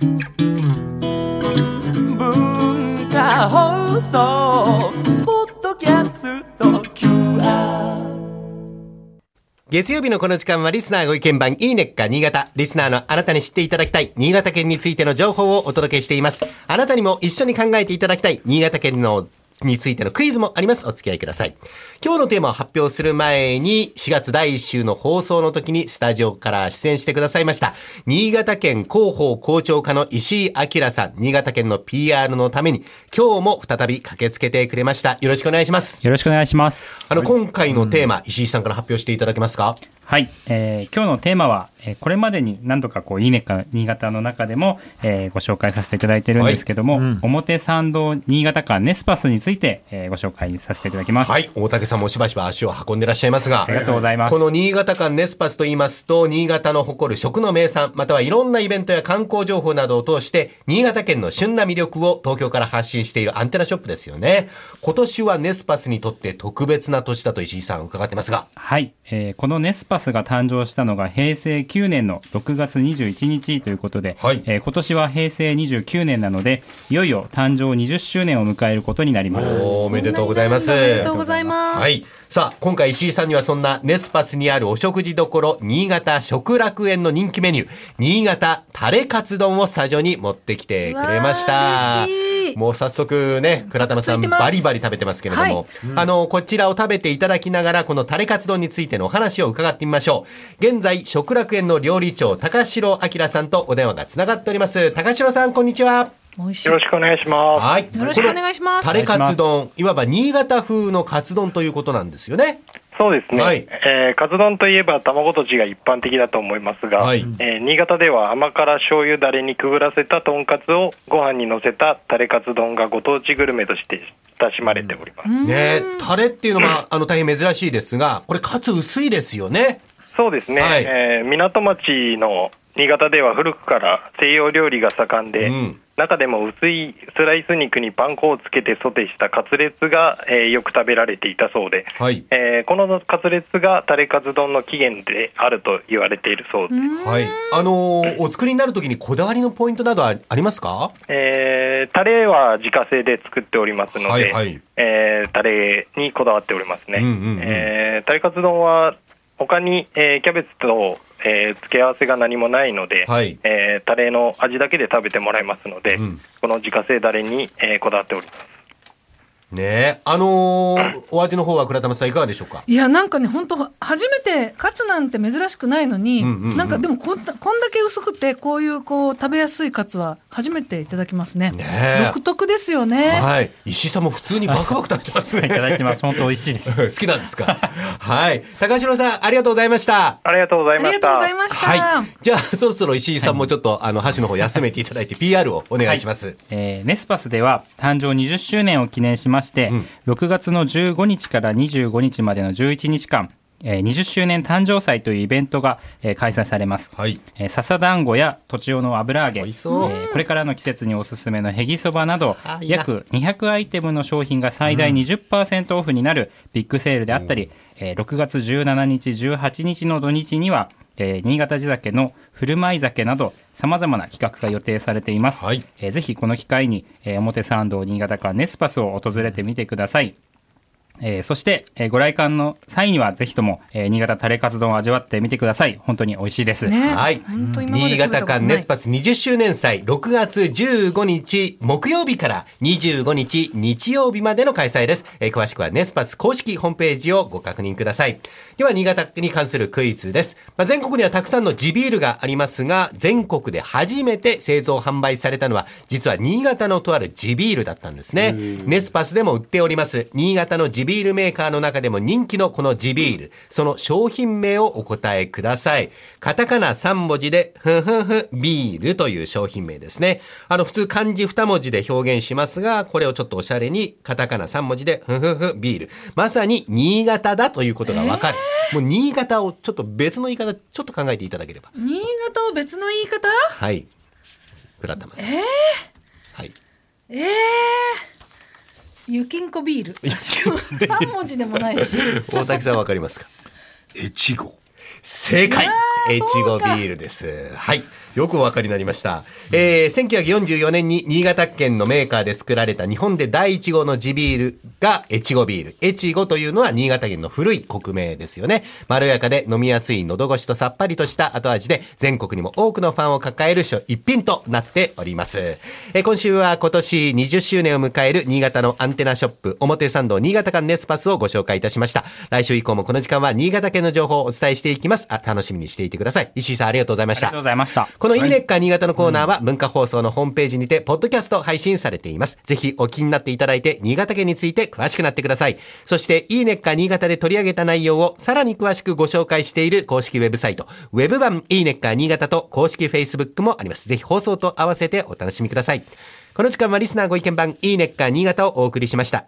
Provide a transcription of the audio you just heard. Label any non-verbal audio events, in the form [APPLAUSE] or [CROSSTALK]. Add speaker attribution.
Speaker 1: 文化放送ポッドキャスト QR
Speaker 2: 月曜日のこの時間はリスナーご意見番いいねっか新潟。リスナーのあなたに知っていただきたい新潟県についての情報をお届けしています。あなたにも一緒に考えていただきたい新潟県のについてのクイズもあります。お付き合いください。今日のテーマを発表する前に、4月第1週の放送の時にスタジオから出演してくださいました。新潟県広報校長課の石井明さん、新潟県の PR のために、今日も再び駆けつけてくれました。よろしくお願いします。
Speaker 3: よろしくお願いします。
Speaker 2: あの、今回のテーマ、石井さんから発表していただけますか？
Speaker 3: はい、えー今日のテーマは、えーこれまでに何度かこう、いいねか新潟の中でも、えーご紹介させていただいてるんですけども、表参道新潟間ネスパスについて、えーご紹介させていただきます。
Speaker 2: はい。大竹さんもしばしば足を運んでらっしゃいますが。
Speaker 3: ありがとうございます
Speaker 2: この新潟間ネスパスと言いますと、新潟の誇る食の名産、またはいろんなイベントや観光情報などを通して、新潟県の旬な魅力を東京から発信しているアンテナショップですよね。今年はネスパスにとって特別な年だと石井さん伺ってますが。
Speaker 3: はい、えーこのネスパスが誕生したのが平成9年の6月21日ということで、
Speaker 2: はい
Speaker 3: えー今年は平成29年なので、いよいよ誕生20周年を迎えることになります。
Speaker 2: おめでとうございます。
Speaker 4: おめでとうございます。
Speaker 2: はい。さあ、今回石井さんにはそんなネスパスにあるお食事処、新潟食楽園の人気メニュー、新潟タレカツ丼をスタジオに持ってきてくれました
Speaker 4: わあ嬉し。い
Speaker 2: もう早速ね、倉玉さんバリバリ食べてますけれども、あの、こちらを食べていただきながら、このタレカツ丼についてのお話を伺ってみましょう。現在、食楽園の料理長、高城明さんとお電話がつながっております。高城さん、こんにちは。
Speaker 5: よろしくお願いします。
Speaker 2: はい。
Speaker 4: よろしくお願いします
Speaker 2: タレカツ丼、いわば新潟風のカツ丼ということなんですよね。
Speaker 5: そうですね、
Speaker 2: はい
Speaker 5: えーカツ丼といえば卵とじが一般的だと思いますが、
Speaker 2: はい
Speaker 5: えー新潟では甘辛醤油だれにくぐらせたとんかつをご飯にのせたタレカツ丼がご当地グルメとして親しまれております。
Speaker 2: ねタレっていうのは、[LAUGHS] あの、大変珍しいですが、これカツ薄いですよね。
Speaker 5: そうですね、
Speaker 2: はい
Speaker 5: えー港町の新潟では古くから西洋料理が盛んで、
Speaker 2: うん
Speaker 5: 中でも薄いスライス肉にパン粉をつけてソテーしたカツレツが、えーよく食べられていたそうで、
Speaker 2: はい。
Speaker 5: えーこのカツレツがタレカツ丼の起源であると言われているそうです。
Speaker 2: はい。あのーお作りになるときにこだわりのポイントなどはありますか？
Speaker 5: えータレは自家製で作っておりますので、
Speaker 2: はいはい
Speaker 5: えータレにこだわっておりますね。
Speaker 2: うんうんうん
Speaker 5: えータレカツ丼は他に、えーキャベツと、えー付け合わせが何もないので、
Speaker 2: はい
Speaker 5: えータレの味だけで食べてもらえますので、
Speaker 2: うん
Speaker 5: この自家製タレに、えーこだわっております。
Speaker 2: ねえ。あのー [COUGHS] お味の方は倉玉さんいかがでしょうか？
Speaker 4: いやなんかね本当初めてカツなんて珍しくないのに、
Speaker 2: んうんうん
Speaker 4: なんかでもこんなこんだけ薄くてこういうこう食べやすいカツは初めていただきますね
Speaker 2: ねえ
Speaker 4: 独特ですよね、
Speaker 2: はい。石井さんも普通にバクバク食べてます
Speaker 3: いただいてます。本当美味しいです。[LAUGHS]
Speaker 2: 好きなんですか？はい。高城さん、ありがとうございました。
Speaker 5: ありがとうございました。
Speaker 4: ありがとうございました、
Speaker 2: はい。じゃあ、そろそろ石井さんもちょっと、あの、箸の方休めていただいて、PR をお願いします。
Speaker 3: えーネスパスでは誕生20周年を記念しまして、6月の15日から25日までの11日間、えー20周年誕生祭というイベントが、えー開催されます。
Speaker 2: はい。
Speaker 3: えー笹団子やとちおの油揚げ、これからの季節におすすめのへぎそばなど約200アイテムの商品が最大20%オフになるビッグセールであったり、えー6月17日18日の土日には、えー新潟地酒の振る舞い酒などさまざまな企画が予定されています、
Speaker 2: はい。
Speaker 3: えーぜひこの機会に、えー表参道新潟間ネスパスを訪れてみてくださいえーそして、えーご来館の際にはぜひとも、えー新潟タレカツ丼を味わってみてください。本当に美味しいです。
Speaker 4: ね
Speaker 2: はい新潟
Speaker 4: 食べたことない
Speaker 2: 間ネスパス20周年祭、6月15日木曜日から25日日曜日までの開催です。えー詳しくはネスパス公式ホームページをご確認ください。では、新潟に関するクイズです。まあ、全国にはたくさんの地ビールがありますが、全国で初めて製造販売されたのは、実は新潟のとある地ビールだったんですね。ネスパスでも売っております、新潟の地ビールメーカーの中でも人気のこの地ビール、その商品名をお答えください。カタカナ3文字で、ふんふんふん、ビールという商品名ですね。あの、普通漢字2文字で表現しますが、これをちょっとおしゃれに、カタカナ3文字で、ふんふんふん、ビール。まさに、新潟だということがわかる。もう、新潟をちょっと別の言い方、ちょっと考えていただければ。
Speaker 4: 新潟を別の言い方？
Speaker 2: はい。倉玉さん。はい。
Speaker 4: ええゆきんこビール。三文字でもないし。
Speaker 2: 大竹さんわかりますか？
Speaker 6: 越後。
Speaker 2: 正解越後ビールです。はい。よくお分かりになりました。えー、1944年に新潟県のメーカーで作られた日本で第1号の地ビールが越後ビール。越後というのは新潟県の古い国名ですよね。まろやかで飲みやすい喉越しとさっぱりとした後味で全国にも多くのファンを抱える一品となっております。えー今週は今年20周年を迎える新潟のアンテナショップ表参道新潟館ネスパスをご紹介いたしました。来週以降もこの時間は新潟県の情報をお伝えしていきます。あ楽しみにしていてください。石井さんありがとうございました
Speaker 3: ありがとうご。ざいました。
Speaker 2: このイネッカ新潟のコーナーは文化放送のホームページにて、ポッドキャスト配信されています。ぜひお気になっていただいて、新潟県について詳しくなってください。そして、イネッカ新潟で取り上げた内容をさらに詳しくご紹介している公式ウェブサイト、ウェブ版イネッカ新潟と公式 Facebook もあります。ぜひ放送と合わせてお楽しみください。この時間はリスナーご意見番イネッカ新潟をお送りしました。